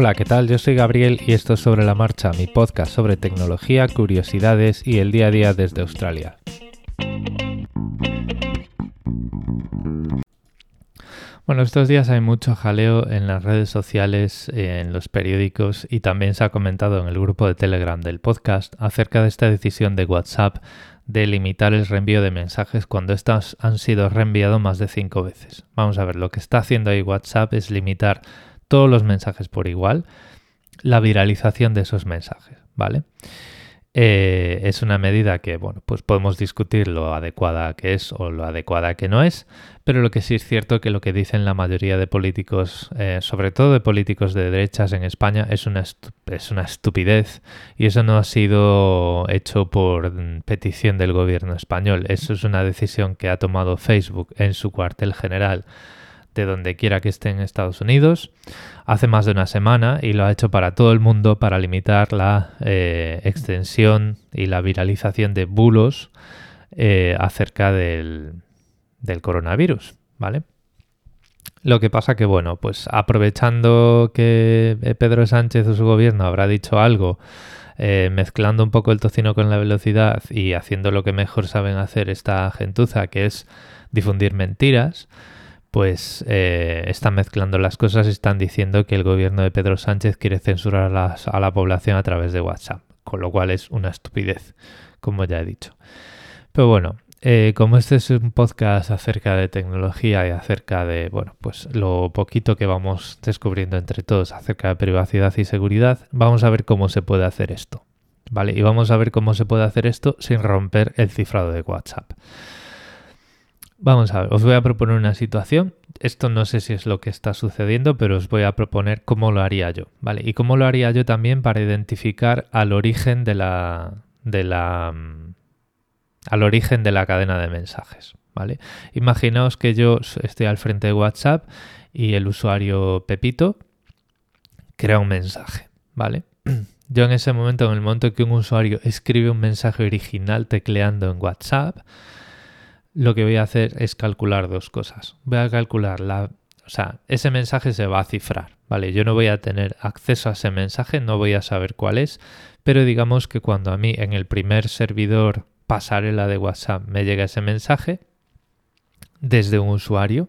Hola, ¿qué tal? Yo soy Gabriel y esto es Sobre la Marcha, mi podcast sobre tecnología, curiosidades y el día a día desde Australia. Bueno, estos días hay mucho jaleo en las redes sociales, en los periódicos y también se ha comentado en el grupo de Telegram del podcast acerca de esta decisión de WhatsApp de limitar el reenvío de mensajes cuando estos han sido reenviados más de cinco veces. Vamos a ver, lo que está haciendo ahí WhatsApp es limitar todos los mensajes por igual, la viralización de esos mensajes, ¿vale? Eh, es una medida que, bueno, pues podemos discutir lo adecuada que es o lo adecuada que no es, pero lo que sí es cierto que lo que dicen la mayoría de políticos, eh, sobre todo de políticos de derechas en España, es una, es una estupidez y eso no ha sido hecho por petición del gobierno español, eso es una decisión que ha tomado Facebook en su cuartel general de donde quiera que esté en Estados Unidos hace más de una semana y lo ha hecho para todo el mundo para limitar la eh, extensión y la viralización de bulos eh, acerca del, del coronavirus, ¿vale? Lo que pasa que, bueno, pues aprovechando que eh, Pedro Sánchez o su gobierno habrá dicho algo, mezclando un poco el tocino con la velocidad y haciendo lo que mejor saben hacer esta gentuza, que es difundir mentiras, pues eh, están mezclando las cosas están diciendo que el gobierno de Pedro Sánchez quiere censurar a la, población a través de WhatsApp, con lo cual es una estupidez, como ya he dicho. Pero bueno, eh, como este es un podcast acerca de tecnología y acerca de, bueno, pues lo poquito que vamos descubriendo entre todos acerca de privacidad y seguridad, vamos a ver cómo se puede hacer esto. ¿Vale? Y vamos a ver cómo se puede hacer esto sin romper el cifrado de WhatsApp. Vamos a ver, os voy a proponer una situación. Esto no sé si es lo que está sucediendo, pero os voy a proponer cómo lo haría yo, ¿vale? Y cómo lo haría yo también para identificar al origen de la de la mm, al origen de la cadena de mensajes, ¿vale? Imaginaos que yo estoy al frente de WhatsApp y el usuario Pepito crea un mensaje, ¿vale? Yo en ese momento, en el momento que un usuario escribe un mensaje original tecleando en WhatsApp, lo que voy a hacer es calcular dos cosas. Voy a calcular la... O sea, ese mensaje se va a cifrar, ¿vale? Yo no voy a tener acceso a ese mensaje, no voy a saber cuál es, pero digamos que cuando a mí en el primer servidor pasarela de WhatsApp me llega ese mensaje desde un usuario,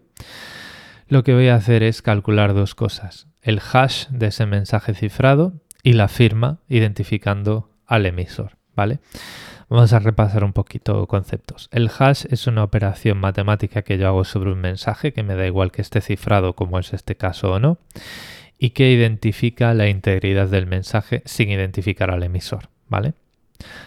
lo que voy a hacer es calcular dos cosas. El hash de ese mensaje cifrado y la firma identificando al emisor, ¿vale? Vamos a repasar un poquito conceptos. El hash es una operación matemática que yo hago sobre un mensaje, que me da igual que esté cifrado como es este caso o no, y que identifica la integridad del mensaje sin identificar al emisor, ¿vale?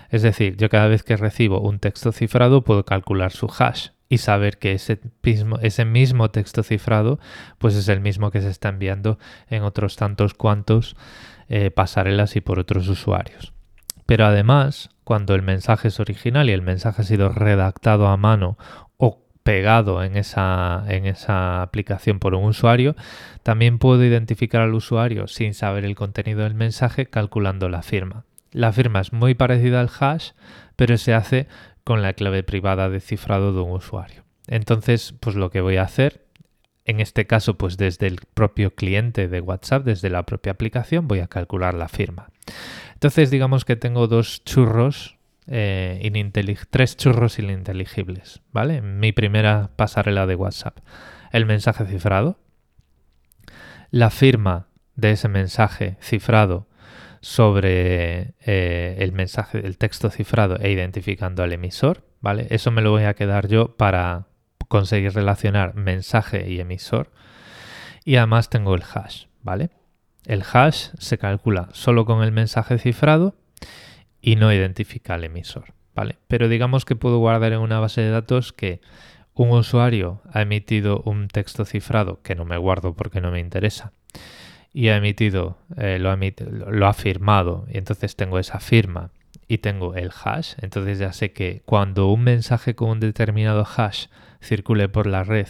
Es decir, yo cada vez que recibo un texto cifrado puedo calcular su hash y saber que ese mismo, texto cifrado pues es el mismo que se está enviando en otros tantos cuantos eh, pasarelas y por otros usuarios. Pero además, cuando el mensaje es original y el mensaje ha sido redactado a mano o pegado en esa, en esa aplicación por un usuario, también puedo identificar al usuario sin saber el contenido del mensaje calculando la firma. La firma es muy parecida al hash, pero se hace con la clave privada de cifrado de un usuario. Entonces, pues lo que voy a hacer, en este caso, pues desde el propio cliente de WhatsApp, desde la propia aplicación, voy a calcular la firma. Entonces digamos que tengo dos churros, eh, tres churros ininteligibles, ¿vale? Mi primera pasarela de WhatsApp. El mensaje cifrado, la firma de ese mensaje cifrado sobre eh, el mensaje, el texto cifrado e identificando al emisor, ¿vale? Eso me lo voy a quedar yo para conseguir relacionar mensaje y emisor. Y además tengo el hash, ¿vale? El hash se calcula solo con el mensaje cifrado y no identifica al emisor, ¿vale? Pero digamos que puedo guardar en una base de datos que un usuario ha emitido un texto cifrado que no me guardo porque no me interesa y ha emitido, eh, lo, ha lo ha firmado y entonces tengo esa firma y tengo el hash, entonces ya sé que cuando un mensaje con un determinado hash circule por la red,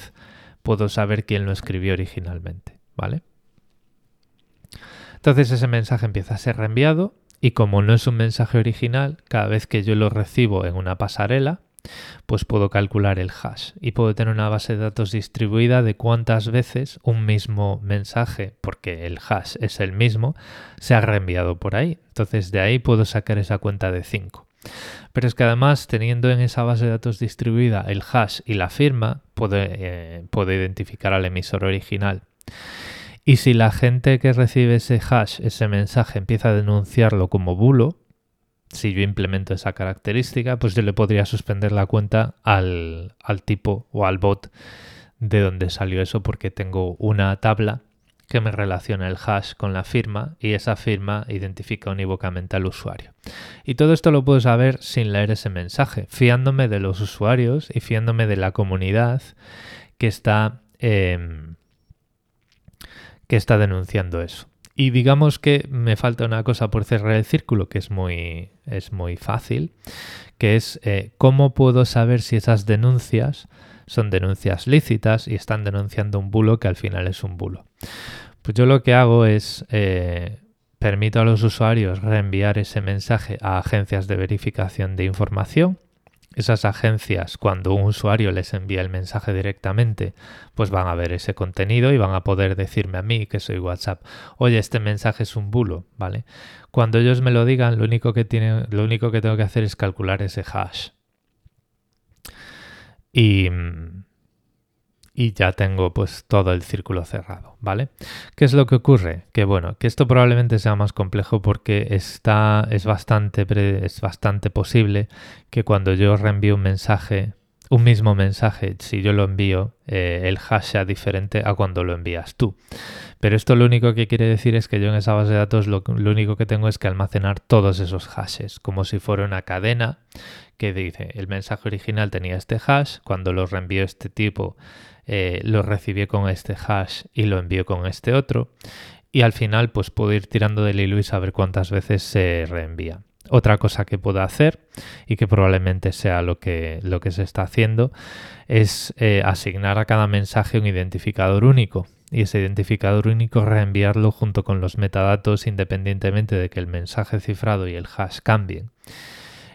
puedo saber quién lo escribió originalmente, ¿vale? Entonces ese mensaje empieza a ser reenviado y como no es un mensaje original, cada vez que yo lo recibo en una pasarela, pues puedo calcular el hash y puedo tener una base de datos distribuida de cuántas veces un mismo mensaje, porque el hash es el mismo, se ha reenviado por ahí. Entonces de ahí puedo sacar esa cuenta de 5. Pero es que además, teniendo en esa base de datos distribuida el hash y la firma, puedo, eh, identificar al emisor original. Y si la gente que recibe ese hash, ese mensaje, empieza a denunciarlo como bulo, si yo implemento esa característica, pues yo le podría suspender la cuenta al, al tipo o al bot de donde salió eso porque tengo una tabla que me relaciona el hash con la firma y esa firma identifica unívocamente al usuario. Y todo esto lo puedo saber sin leer ese mensaje, fiándome de los usuarios y fiándome de la comunidad que está, em, que está denunciando eso. Y digamos que me falta una cosa por cerrar el círculo que es muy, es muy fácil, que es eh, cómo puedo saber si esas denuncias son denuncias lícitas y están denunciando un bulo que al final es un bulo. Pues yo lo que hago es eh, permito a los usuarios reenviar ese mensaje a agencias de verificación de información. Esas agencias, cuando un usuario les envía el mensaje directamente, pues van a ver ese contenido y van a poder decirme a mí, que soy WhatsApp, oye, este mensaje es un bulo, ¿vale? Cuando ellos me lo digan, lo único que, tiene, lo único que tengo que hacer es calcular ese hash. Y, y ya tengo pues todo el círculo cerrado, ¿vale? ¿Qué es lo que ocurre? Que bueno, que esto probablemente sea más complejo porque está, es, bastante, es bastante posible que cuando yo reenvío un mensaje, un mismo mensaje, si yo lo envío, eh, el hash sea diferente a cuando lo envías tú. Pero esto lo único que quiere decir es que yo en esa base de datos lo, único que tengo es que almacenar todos esos hashes, como si fuera una cadena que dice el mensaje original tenía este hash, cuando lo reenvío este tipo eh, lo recibí con este hash y lo envío con este otro y al final pues puedo ir tirando del hilo y saber cuántas veces se reenvía. Otra cosa que puedo hacer y que probablemente sea lo que, lo que se está haciendo es eh, asignar a cada mensaje un identificador único y ese identificador único reenviarlo junto con los metadatos independientemente de que el mensaje cifrado y el hash cambien.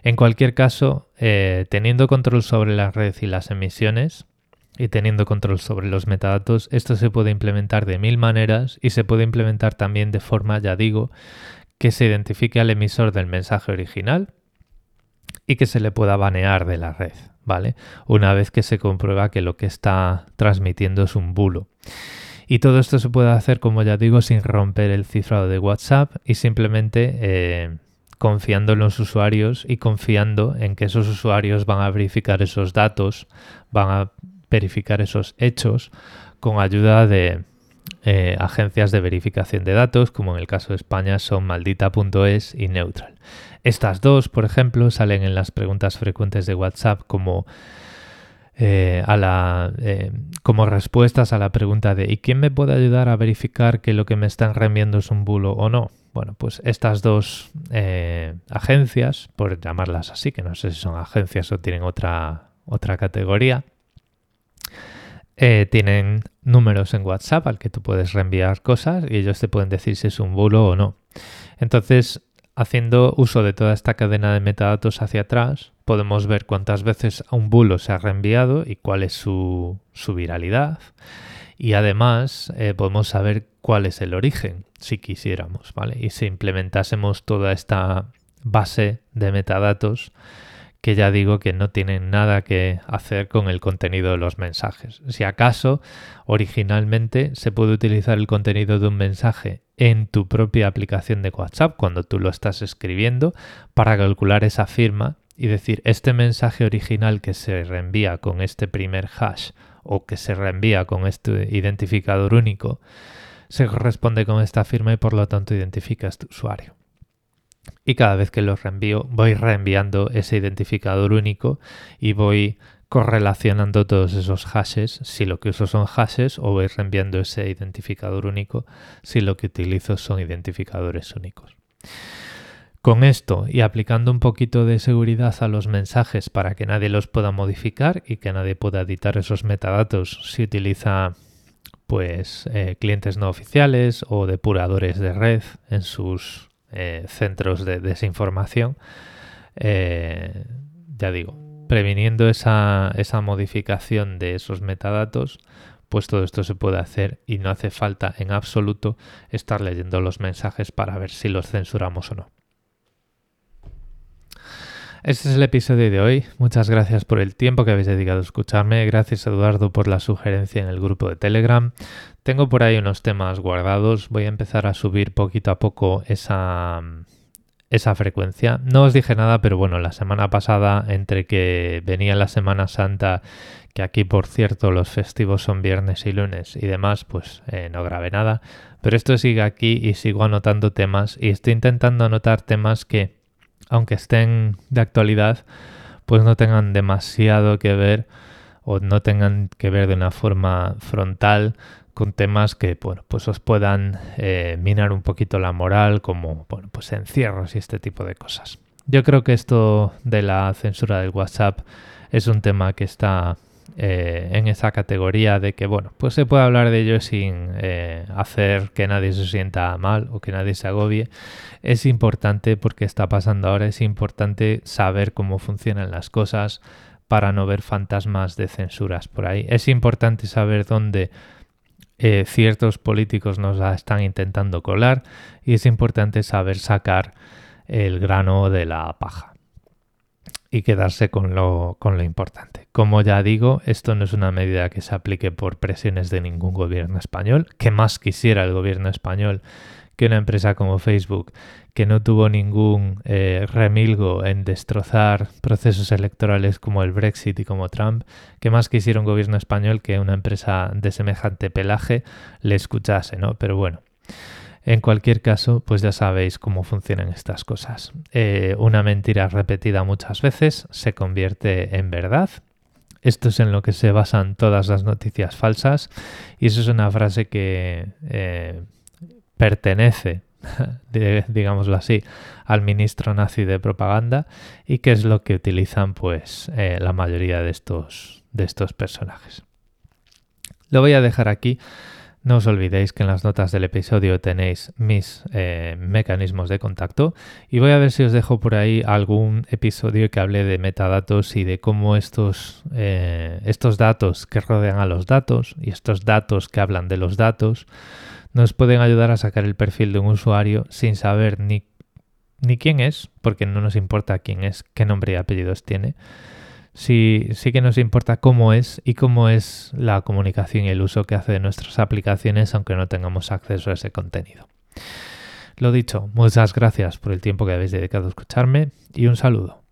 En cualquier caso, eh, teniendo control sobre la red y las emisiones y teniendo control sobre los metadatos, esto se puede implementar de mil maneras y se puede implementar también de forma, ya digo, que se identifique al emisor del mensaje original y que se le pueda banear de la red, ¿vale? Una vez que se comprueba que lo que está transmitiendo es un bulo. Y todo esto se puede hacer, como ya digo, sin romper el cifrado de WhatsApp y simplemente eh, confiando en los usuarios y confiando en que esos usuarios van a verificar esos datos, van a verificar esos hechos con ayuda de eh, agencias de verificación de datos, como en el caso de España son maldita.es y Neutral. Estas dos, por ejemplo, salen en las preguntas frecuentes de WhatsApp como, eh, a la, eh, como respuestas a la pregunta de ¿y quién me puede ayudar a verificar que lo que me están reenviando es un bulo o no? Bueno, pues estas dos agencias, por llamarlas así, que no sé si son agencias o tienen otra, otra categoría, eh, tienen números en WhatsApp al que tú puedes reenviar cosas y ellos te pueden decir si es un bulo o no. Entonces, haciendo uso de toda esta cadena de metadatos hacia atrás, podemos ver cuántas veces un bulo se ha reenviado y cuál es su, viralidad. Y además eh, podemos saber cuál es el origen, si quisiéramos, ¿vale? Y si implementásemos toda esta base de metadatos que ya digo que no tienen nada que hacer con el contenido de los mensajes. Si acaso, originalmente se puede utilizar el contenido de un mensaje en tu propia aplicación de WhatsApp cuando tú lo estás escribiendo para calcular esa firma y decir este mensaje original que se reenvía con este primer hash o que se reenvía con este identificador único se corresponde con esta firma y por lo tanto identifica a este usuario. Y cada vez que lo reenvío voy reenviando ese identificador único y voy correlacionando todos esos hashes si lo que uso son hashes o voy reenviando ese identificador único si lo que utilizo son identificadores únicos. Con esto y aplicando un poquito de seguridad a los mensajes para que nadie los pueda modificar y que nadie pueda editar esos metadatos si utiliza pues eh, clientes no oficiales o depuradores de red en sus eh, centros de desinformación, eh, ya digo, previniendo esa, esa modificación de esos metadatos, pues todo esto se puede hacer y no hace falta en absoluto estar leyendo los mensajes para ver si los censuramos o no. Este es el episodio de hoy. Muchas gracias por el tiempo que habéis dedicado a escucharme. Gracias Eduardo por la sugerencia en el grupo de Telegram. Tengo por ahí unos temas guardados. Voy a empezar a subir poquito a poco esa, esa frecuencia. No os dije nada, pero bueno, la semana pasada, entre que venía la Semana Santa, que aquí por cierto los festivos son viernes y lunes y demás, pues eh, no grabé nada. Pero esto sigue aquí y sigo anotando temas y estoy intentando anotar temas que aunque estén de actualidad, pues no tengan demasiado que ver o no tengan que ver de una forma frontal con temas que bueno, pues os puedan eh, minar un poquito la moral, como bueno, pues encierros y este tipo de cosas. Yo creo que esto de la censura del WhatsApp es un tema que está eh, en esa categoría de que, bueno, pues se puede hablar de ello sin eh, hacer que nadie se sienta mal o que nadie se agobie. Es importante porque está pasando ahora, es importante saber cómo funcionan las cosas para no ver fantasmas de censuras por ahí. Es importante saber dónde eh, ciertos políticos nos están intentando colar y es importante saber sacar el grano de la paja y quedarse con lo, con lo importante. Como ya digo, esto no es una medida que se aplique por presiones de ningún gobierno español, que más quisiera el gobierno español que una empresa como Facebook, que no tuvo ningún eh, remilgo en destrozar procesos electorales como el Brexit y como Trump, que más quisiera un gobierno español que una empresa de semejante pelaje le escuchase, ¿no? Pero bueno. En cualquier caso, pues ya sabéis cómo funcionan estas cosas. Eh, una mentira repetida muchas veces se convierte en verdad. Esto es en lo que se basan todas las noticias falsas y eso es una frase que eh, pertenece, digámoslo así, al ministro nazi de propaganda y que es lo que utilizan pues eh, la mayoría de estos, de estos personajes. Lo voy a dejar aquí no os olvidéis que en las notas del episodio tenéis mis eh, mecanismos de contacto y voy a ver si os dejo por ahí algún episodio que hable de metadatos y de cómo estos, eh, estos datos que rodean a los datos y estos datos que hablan de los datos nos pueden ayudar a sacar el perfil de un usuario sin saber ni, ni quién es, porque no nos importa quién es, qué nombre y apellidos tiene sí, sí que nos importa cómo es y cómo es la comunicación y el uso que hace de nuestras aplicaciones aunque no tengamos acceso a ese contenido. Lo dicho, muchas gracias por el tiempo que habéis dedicado a escucharme y un saludo.